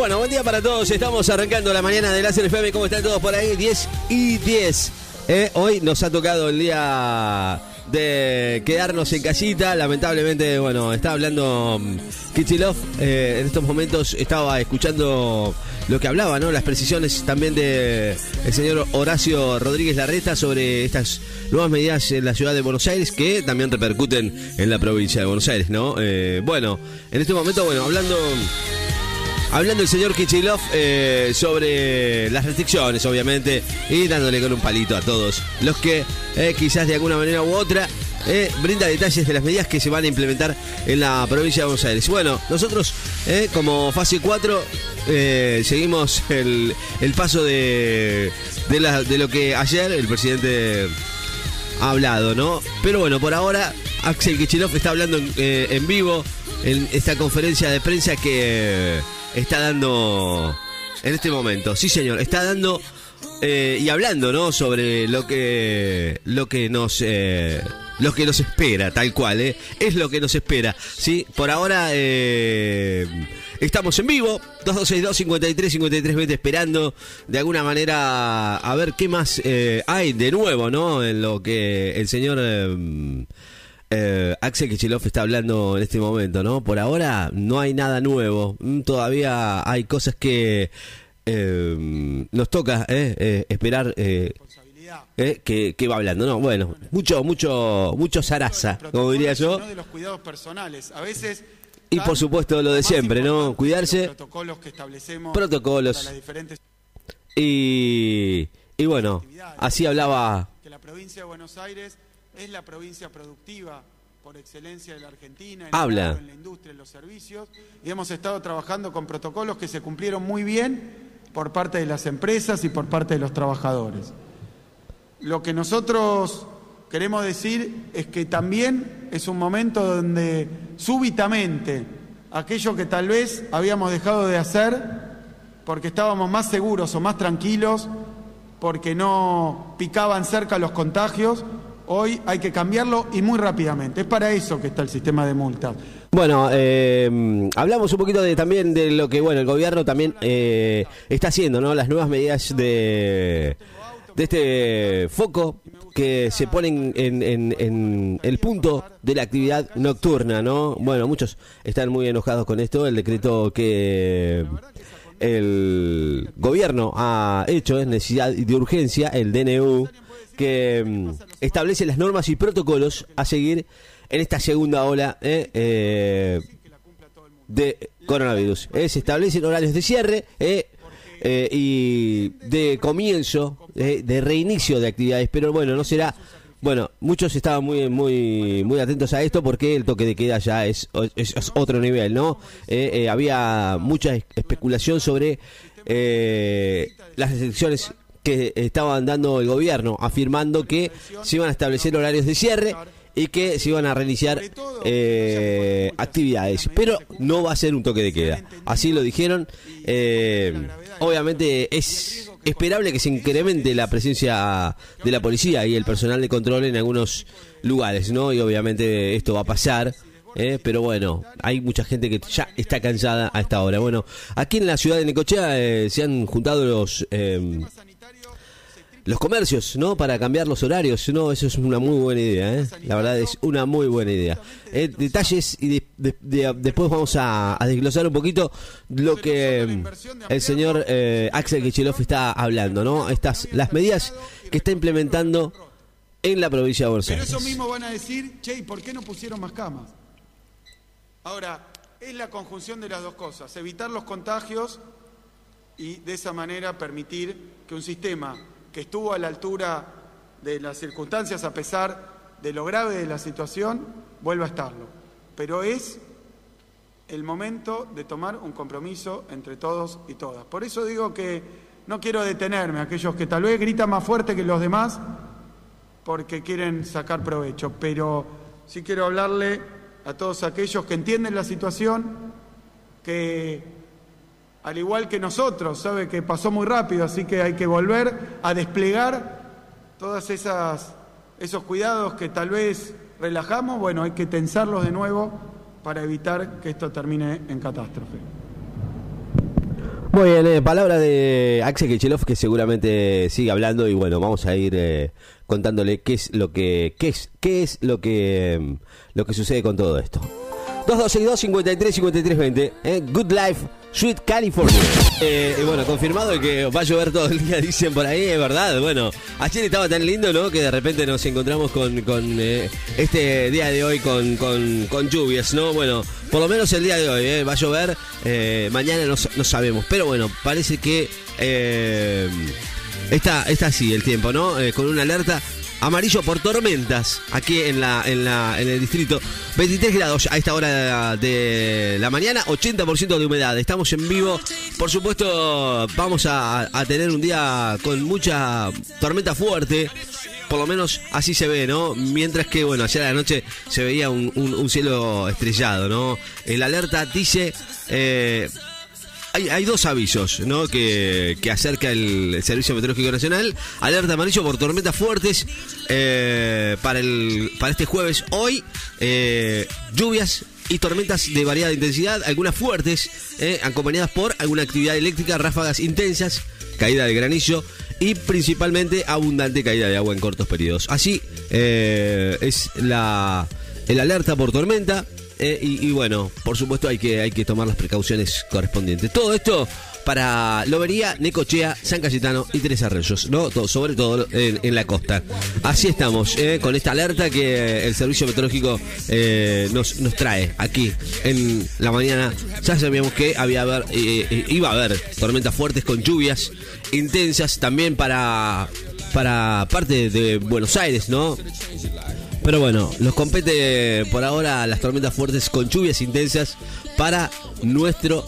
Bueno, buen día para todos. Estamos arrancando la mañana de Láser FM. ¿Cómo están todos por ahí? 10 y 10. Eh, hoy nos ha tocado el día de quedarnos en casita. Lamentablemente, bueno, está hablando mm, Kichilov. Eh, en estos momentos estaba escuchando lo que hablaba, ¿no? Las precisiones también de el señor Horacio Rodríguez Larreta sobre estas nuevas medidas en la ciudad de Buenos Aires que también repercuten en la provincia de Buenos Aires, ¿no? Eh, bueno, en este momento, bueno, hablando Hablando el señor Kichilov eh, sobre las restricciones, obviamente, y dándole con un palito a todos los que eh, quizás de alguna manera u otra eh, brinda detalles de las medidas que se van a implementar en la provincia de Buenos Aires. Bueno, nosotros como fase 4 seguimos el, paso de, de, lo que ayer el presidente ha hablado, ¿no? Pero bueno, por ahora Axel Kichilov está hablando en vivo en esta conferencia de prensa que está dando en este momento. Sí, señor, está dando eh, y hablando, ¿no? Sobre lo que lo que nos eh, lo que nos espera, tal cual, ¿eh? Es lo que nos espera. Sí, por ahora eh, estamos en vivo, 2262 53 53 20 esperando de alguna manera a ver qué más hay de nuevo, ¿no? En lo que el señor eh, Axel Kichilov está hablando en este momento, ¿no? Por ahora no hay nada nuevo. Mm, todavía hay cosas que eh, nos toca eh, eh esperar. Que, que, va hablando, ¿no? Bueno, mucho, mucho, mucho zaraza, como diría yo. de los cuidados personales. A veces. Y por supuesto lo de siempre, ¿no? Cuidarse. Protocolos que establecemos. Protocolos. Y, y bueno, así hablaba. Que la provincia de Buenos Aires es la provincia productiva por excelencia de la Argentina, en, Habla. en la industria, en los servicios, y hemos estado trabajando con protocolos que se cumplieron muy bien por parte de las empresas y por parte de los trabajadores. Lo que nosotros queremos decir es que también es un momento donde súbitamente aquello que tal vez habíamos dejado de hacer porque estábamos más seguros o más tranquilos, porque no picaban cerca los contagios, Hoy hay que cambiarlo y muy rápidamente. Es para eso que está el sistema de multas. Bueno, eh, hablamos un poquito de, también de lo que bueno el gobierno también eh, está haciendo, ¿no? Las nuevas medidas de, de este foco que se ponen en, en, el punto de la actividad nocturna, ¿no? Bueno, muchos están muy enojados con esto, el decreto que el gobierno ha hecho es necesidad de urgencia, el DNU que mm, establece las normas y protocolos a seguir en esta segunda ola eh, eh, de coronavirus. Eh, se establecen horarios de cierre y de comienzo, de reinicio de actividades, pero bueno, no será... Bueno, muchos estaban muy muy muy atentos a esto porque el toque de queda ya es, otro nivel, ¿no? había mucha especulación sobre las restricciones que estaban dando el gobierno, afirmando que se iban a establecer horarios de cierre y que se iban a reiniciar eh, actividades. Pero no va a ser un toque de queda. Así lo dijeron. Eh, obviamente es esperable que se incremente la presencia de la policía y el personal de control en algunos lugares, ¿no? Y obviamente esto va a pasar. Eh, pero bueno, hay mucha gente que ya está cansada a esta hora. Bueno, aquí en la ciudad de Necochea se han juntado los los comercios, ¿no? Para cambiar los horarios, ¿no? Eso es una muy buena idea, ¿eh? La verdad es una muy buena idea. Eh, detalles y después vamos a, desglosar un poquito lo que mm, el señor eh, Axel Kichilov está hablando, ¿no? Estas, las medidas que está implementando en la provincia de Buenos Aires. Pero eso mismo van a decir, che, ¿por qué no pusieron más camas? Ahora, es la conjunción de las dos cosas, evitar los contagios y de esa manera permitir que un sistema que estuvo a la altura de las circunstancias a pesar de lo grave de la situación, vuelva a estarlo. Pero es el momento de tomar un compromiso entre todos y todas. Por eso digo que no quiero detenerme, aquellos que tal vez gritan más fuerte que los demás porque quieren sacar provecho, pero sí quiero hablarle a todos aquellos que entienden la situación, que al igual que nosotros, sabe que pasó muy rápido, así que hay que volver a desplegar todos esos cuidados que tal vez relajamos, bueno, hay que tensarlos de nuevo para evitar que esto termine en catástrofe. Muy bien, eh, palabra de Axel Kichelov que seguramente sigue hablando y bueno, vamos a ir eh, contándole qué es lo que qué es qué es lo que lo que sucede con todo esto. 2262 53 53 20. Eh, Good Life, Sweet California. Eh, y bueno, confirmado que va a llover todo el día, dicen por ahí, es verdad. Bueno, ayer estaba tan lindo, ¿no? Que de repente nos encontramos con, eh, este día de hoy con, con, lluvias, ¿no? Bueno, por lo menos el día de hoy, ¿eh? Va a llover. mañana no, no sabemos. Pero bueno, parece que está, está así el tiempo, ¿no? Con una alerta amarillo por tormentas aquí en la, en la en el distrito 23 grados a esta hora de la mañana 80% de humedad estamos en vivo por supuesto vamos a, tener un día con mucha tormenta fuerte por lo menos así se ve, ¿no? Mientras que, bueno, ayer a la noche se veía un, un- un cielo estrellado, ¿no? El alerta dice... eh, hay, dos avisos ¿no? que, que acerca el, Servicio Meteorológico Nacional. Alerta amarillo por tormentas fuertes eh, para, el, para este jueves. Hoy, eh, lluvias y tormentas de variada intensidad, algunas fuertes, eh, acompañadas por alguna actividad eléctrica, ráfagas intensas, caída de granillo y principalmente abundante caída de agua en cortos periodos. Así es la, el alerta por tormenta. Eh, y, y bueno, por supuesto hay que, hay que tomar las precauciones correspondientes. Todo esto para Lobería, Necochea, San Cayetano y Tres Arroyos, ¿no? Todo- sobre todo en, la costa. Así estamos, eh, con esta alerta que el Servicio Meteorológico eh, nos, nos trae aquí en la mañana. Ya sabíamos que había haber, iba a haber tormentas fuertes con lluvias intensas también para, para parte de Buenos Aires, ¿no? Pero bueno, nos compete por ahora las tormentas fuertes con lluvias intensas para nuestro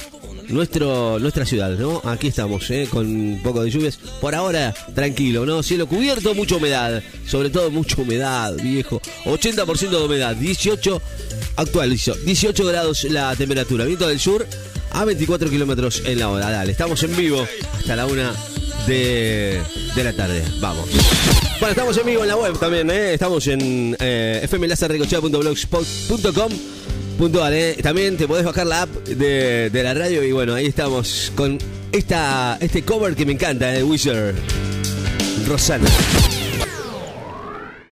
nuestro nuestra ciudad, ¿no? Aquí estamos, ¿eh? con un poco de lluvias. Por ahora, tranquilo, ¿no? Cielo cubierto, mucha humedad. Sobre todo, mucha humedad, viejo. 80% de humedad, 18 actualizo. 18 grados la temperatura. Viento del sur a 24 kilómetros en la hora. Dale, estamos en vivo hasta la una de, de la tarde. Vamos. Bueno, estamos en vivo en la web también, ¿eh? Estamos en eh, fmlazarrecochea.blogspot.com puntual, ¿eh? También te podés bajar la app de, de la radio y bueno, ahí estamos con esta, este cover que me encanta, de Wizard Rosana.